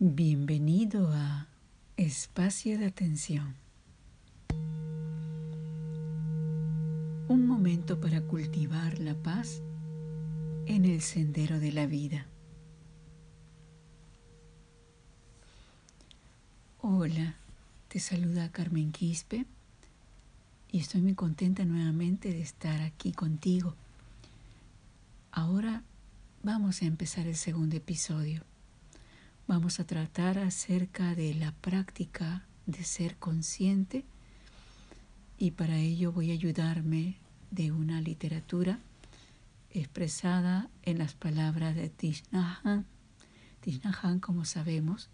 Bienvenido a Espacio de Atención. Un momento para cultivar la paz en el sendero de la vida. Hola, te saluda Carmen Quispe y estoy muy contenta nuevamente de estar aquí contigo. Ahora vamos a empezar el segundo episodio. Vamos a tratar acerca de la práctica de ser consciente y para ello voy a ayudarme de una literatura expresada en las palabras de Nhat Hanh. como sabemos,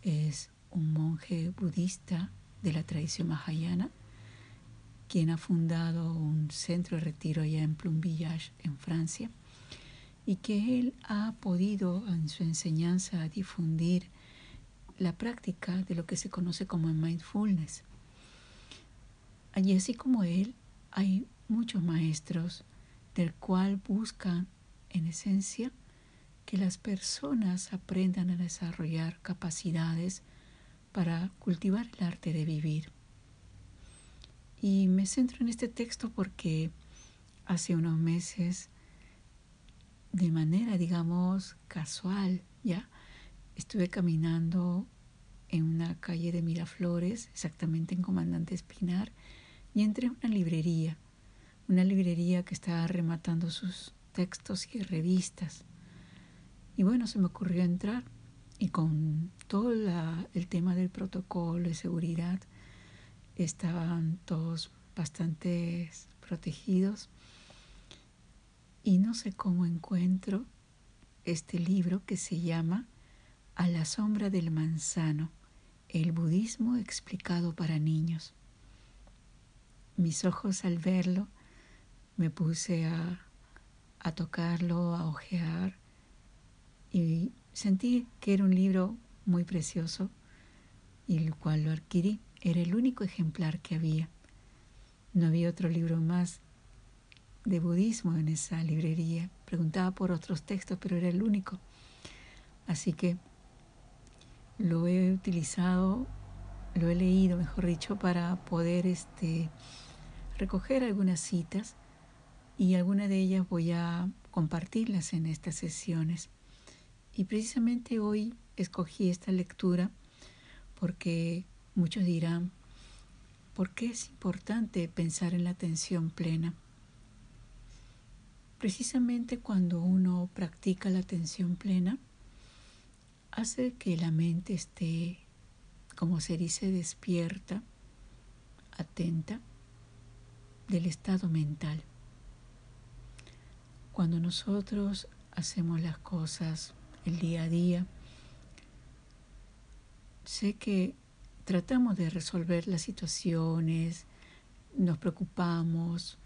es un monje budista de la tradición mahayana, quien ha fundado un centro de retiro allá en Plum Village, en Francia y que él ha podido en su enseñanza difundir la práctica de lo que se conoce como mindfulness. Allí así como él hay muchos maestros del cual buscan en esencia que las personas aprendan a desarrollar capacidades para cultivar el arte de vivir. Y me centro en este texto porque hace unos meses de manera, digamos, casual, ¿ya? Estuve caminando en una calle de Miraflores, exactamente en Comandante Espinar, y entré a una librería, una librería que estaba rematando sus textos y revistas. Y bueno, se me ocurrió entrar y con todo el tema del protocolo de seguridad, estaban todos bastante protegidos y no sé cómo encuentro este libro que se llama A la sombra del manzano, el budismo explicado para niños. Mis ojos al verlo me puse a, a tocarlo, a ojear y sentí que era un libro muy precioso y el cual lo adquirí. Era el único ejemplar que había. No había otro libro más de budismo en esa librería. Preguntaba por otros textos, pero era el único. Así que lo he utilizado, lo he leído, mejor dicho, para poder este, recoger algunas citas y algunas de ellas voy a compartirlas en estas sesiones. Y precisamente hoy escogí esta lectura porque muchos dirán, ¿por qué es importante pensar en la atención plena? Precisamente cuando uno practica la atención plena, hace que la mente esté, como se dice, despierta, atenta del estado mental. Cuando nosotros hacemos las cosas el día a día, sé que tratamos de resolver las situaciones, nos preocupamos,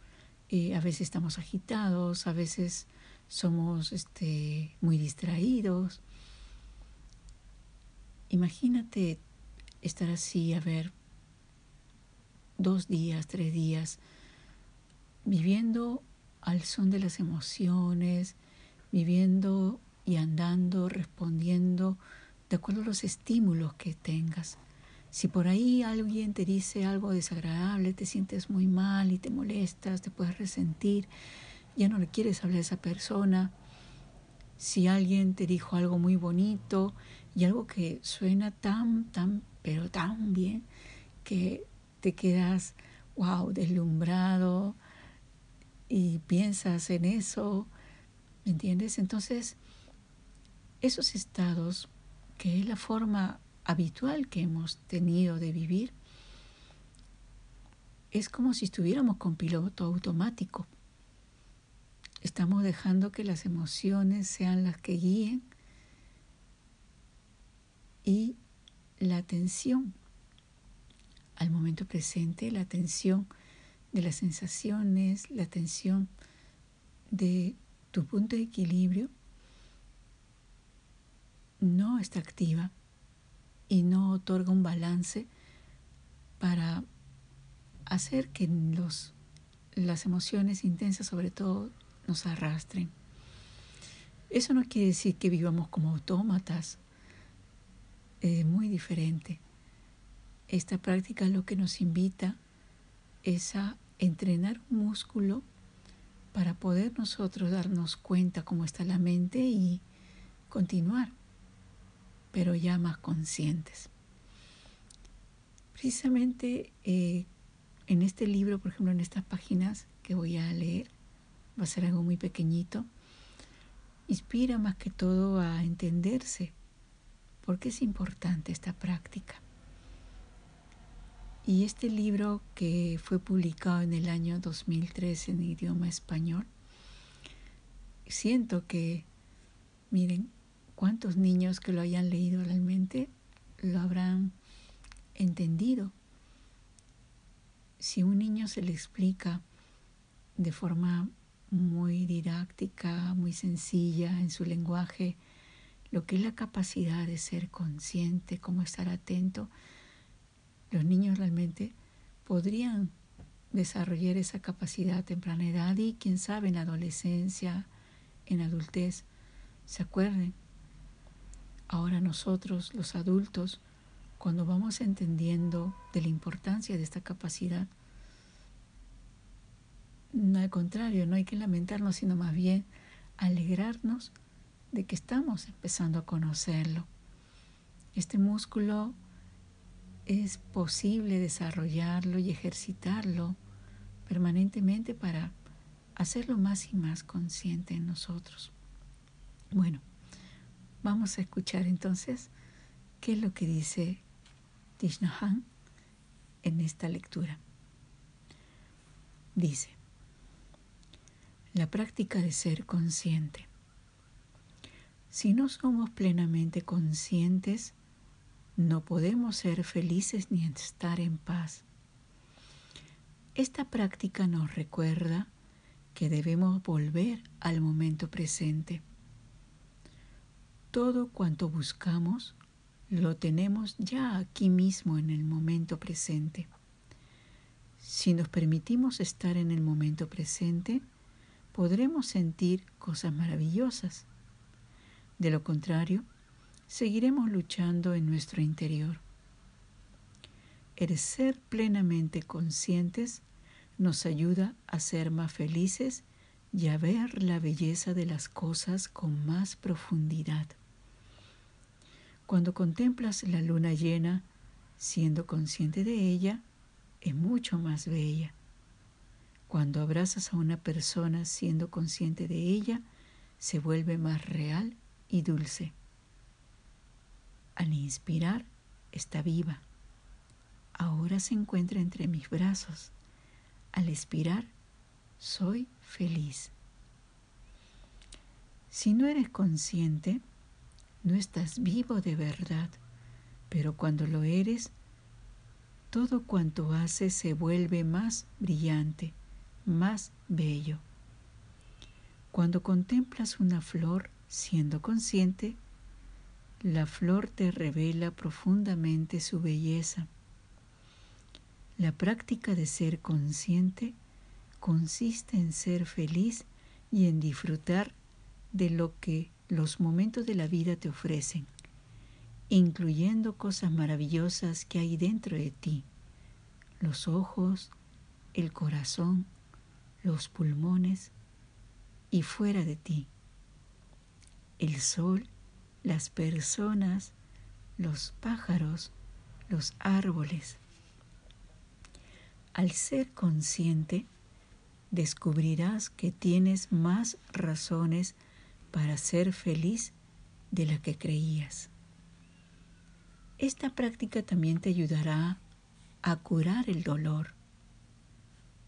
a veces estamos agitados, a veces somos este, muy distraídos. Imagínate estar así, a ver, dos días, tres días, viviendo al son de las emociones, viviendo y andando, respondiendo de acuerdo a los estímulos que tengas. Si por ahí alguien te dice algo desagradable, te sientes muy mal y te molestas, te puedes resentir, ya no le quieres hablar a esa persona. Si alguien te dijo algo muy bonito y algo que suena tan, tan, pero tan bien, que te quedas, wow, deslumbrado y piensas en eso, ¿me entiendes? Entonces, esos estados, que es la forma habitual que hemos tenido de vivir, es como si estuviéramos con piloto automático. Estamos dejando que las emociones sean las que guíen y la atención al momento presente, la atención de las sensaciones, la atención de tu punto de equilibrio no está activa y no otorga un balance para hacer que los, las emociones intensas sobre todo nos arrastren. Eso no quiere decir que vivamos como autómatas, es muy diferente. Esta práctica lo que nos invita es a entrenar un músculo para poder nosotros darnos cuenta cómo está la mente y continuar, pero ya más conscientes. Precisamente eh, en este libro, por ejemplo, en estas páginas que voy a leer, va a ser algo muy pequeñito, inspira más que todo a entenderse por qué es importante esta práctica. Y este libro que fue publicado en el año 2003 en idioma español, siento que, miren, cuántos niños que lo hayan leído realmente lo habrán entendido. Si un niño se le explica de forma muy didáctica, muy sencilla en su lenguaje, lo que es la capacidad de ser consciente, cómo estar atento, los niños realmente podrían desarrollar esa capacidad a temprana edad y quién sabe en adolescencia, en adultez, se acuerden. Ahora nosotros, los adultos, cuando vamos entendiendo de la importancia de esta capacidad, no al contrario, no hay que lamentarnos, sino más bien alegrarnos de que estamos empezando a conocerlo. Este músculo es posible desarrollarlo y ejercitarlo permanentemente para hacerlo más y más consciente en nosotros. Bueno, vamos a escuchar entonces qué es lo que dice Tishnahan en esta lectura. Dice, la práctica de ser consciente. Si no somos plenamente conscientes, no podemos ser felices ni estar en paz. Esta práctica nos recuerda que debemos volver al momento presente. Todo cuanto buscamos lo tenemos ya aquí mismo en el momento presente. Si nos permitimos estar en el momento presente, podremos sentir cosas maravillosas. De lo contrario, seguiremos luchando en nuestro interior. El ser plenamente conscientes nos ayuda a ser más felices y a ver la belleza de las cosas con más profundidad. Cuando contemplas la luna llena, siendo consciente de ella, es mucho más bella. Cuando abrazas a una persona siendo consciente de ella, se vuelve más real y dulce. Al inspirar, está viva. Ahora se encuentra entre mis brazos. Al expirar, soy feliz. Si no eres consciente, no estás vivo de verdad, pero cuando lo eres, todo cuanto haces se vuelve más brillante, más bello. Cuando contemplas una flor siendo consciente, la flor te revela profundamente su belleza. La práctica de ser consciente consiste en ser feliz y en disfrutar de lo que los momentos de la vida te ofrecen, incluyendo cosas maravillosas que hay dentro de ti, los ojos, el corazón, los pulmones y fuera de ti, el sol, las personas, los pájaros, los árboles. Al ser consciente, descubrirás que tienes más razones para ser feliz de la que creías. Esta práctica también te ayudará a curar el dolor.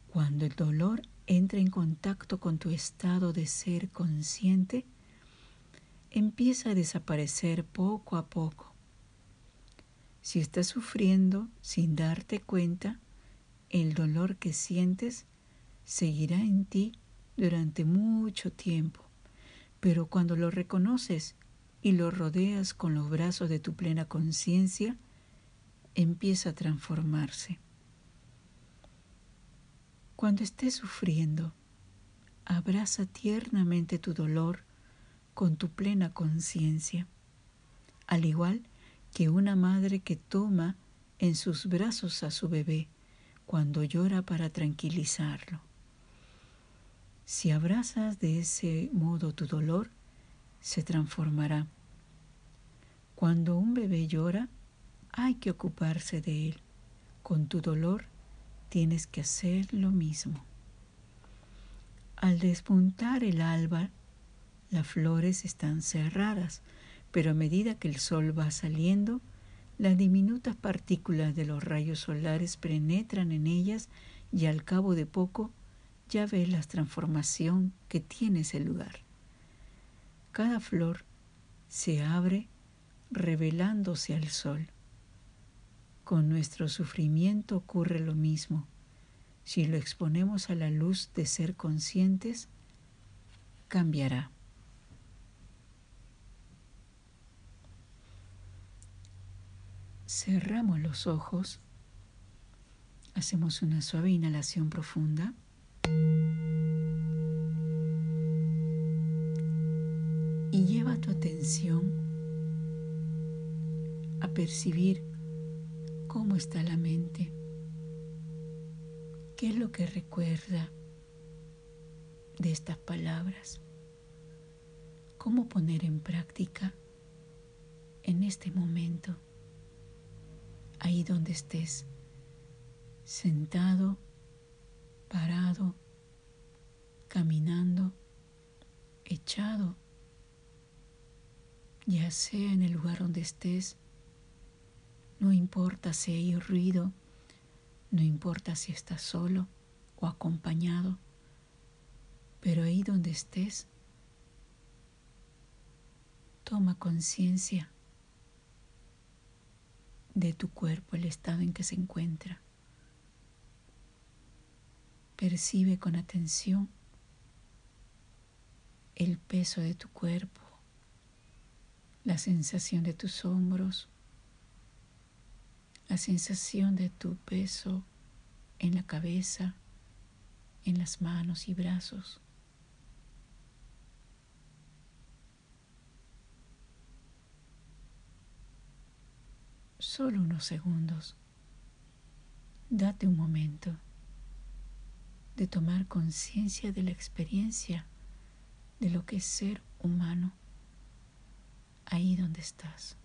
Cuando el dolor entra en contacto con tu estado de ser consciente, empieza a desaparecer poco a poco. Si estás sufriendo sin darte cuenta, el dolor que sientes seguirá en ti durante mucho tiempo, pero cuando lo reconoces y lo rodeas con los brazos de tu plena conciencia, empieza a transformarse. Cuando estés sufriendo, abraza tiernamente tu dolor con tu plena conciencia, al igual que una madre que toma en sus brazos a su bebé cuando llora para tranquilizarlo. Si abrazas de ese modo tu dolor, se transformará. Cuando un bebé llora, hay que ocuparse de él. Con tu dolor tienes que hacer lo mismo. Al despuntar el alba, las flores están cerradas, pero a medida que el sol va saliendo, las diminutas partículas de los rayos solares penetran en ellas y al cabo de poco ya ves la transformación que tiene ese lugar. Cada flor se abre revelándose al sol. Con nuestro sufrimiento ocurre lo mismo. Si lo exponemos a la luz de ser conscientes, cambiará. Cerramos los ojos, hacemos una suave inhalación profunda. Y lleva tu atención a percibir cómo está la mente, qué es lo que recuerda de estas palabras, cómo poner en práctica en este momento, ahí donde estés, sentado, parado, caminando, echado, ya sea en el lugar donde estés, no importa si hay ruido, no importa si estás solo o acompañado, pero ahí donde estés, toma conciencia de tu cuerpo, el estado en que se encuentra. Percibe con atención el peso de tu cuerpo, la sensación de tus hombros, la sensación de tu peso en la cabeza, en las manos y brazos. Solo unos segundos. Date un momento de tomar conciencia de la experiencia de lo que es ser humano ahí donde estás.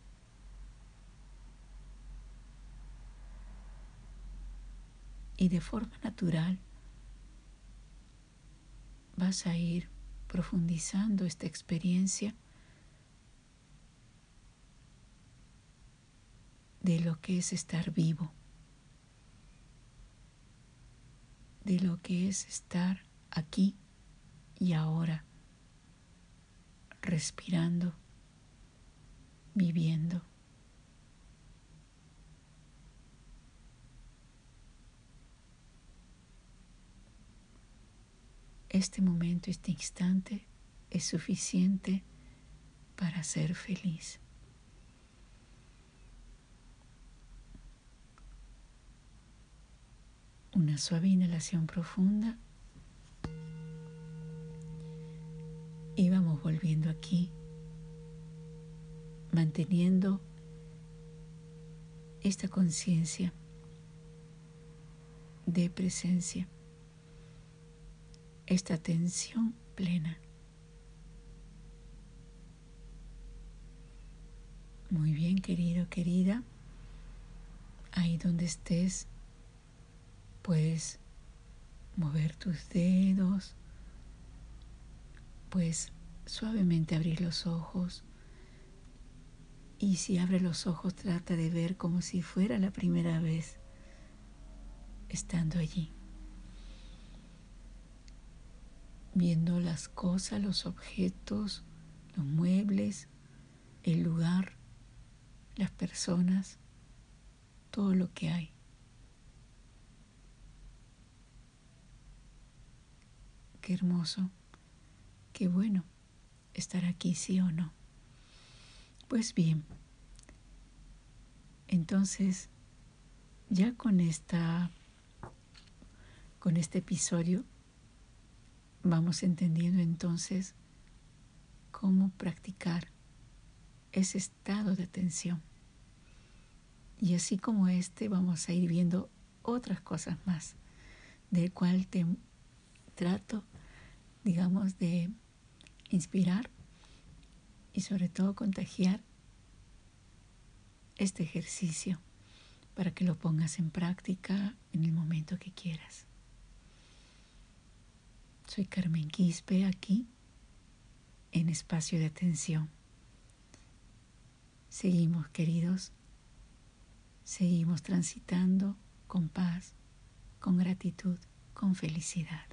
Y de forma natural vas a ir profundizando esta experiencia de lo que es estar vivo, de lo que es estar aquí y ahora, respirando, viviendo. Este momento, este instante es suficiente para ser feliz. Una suave inhalación profunda. Y vamos volviendo aquí, manteniendo esta conciencia de presencia esta atención plena. Muy bien, querido, querida. Ahí donde estés, puedes mover tus dedos, puedes suavemente abrir los ojos. Y si abres los ojos, trata de ver como si fuera la primera vez estando allí viendo las cosas, los objetos, los muebles, el lugar, las personas, todo lo que hay. Qué hermoso, qué bueno estar aquí, sí o no. Pues bien, entonces ya con esta con este episodio Vamos entendiendo entonces cómo practicar ese estado de atención. Y así como este, vamos a ir viendo otras cosas más, del cual te trato, digamos, de inspirar y sobre todo contagiar este ejercicio para que lo pongas en práctica en el momento que quieras. Soy Carmen Quispe aquí en espacio de atención. Seguimos, queridos, seguimos transitando con paz, con gratitud, con felicidad.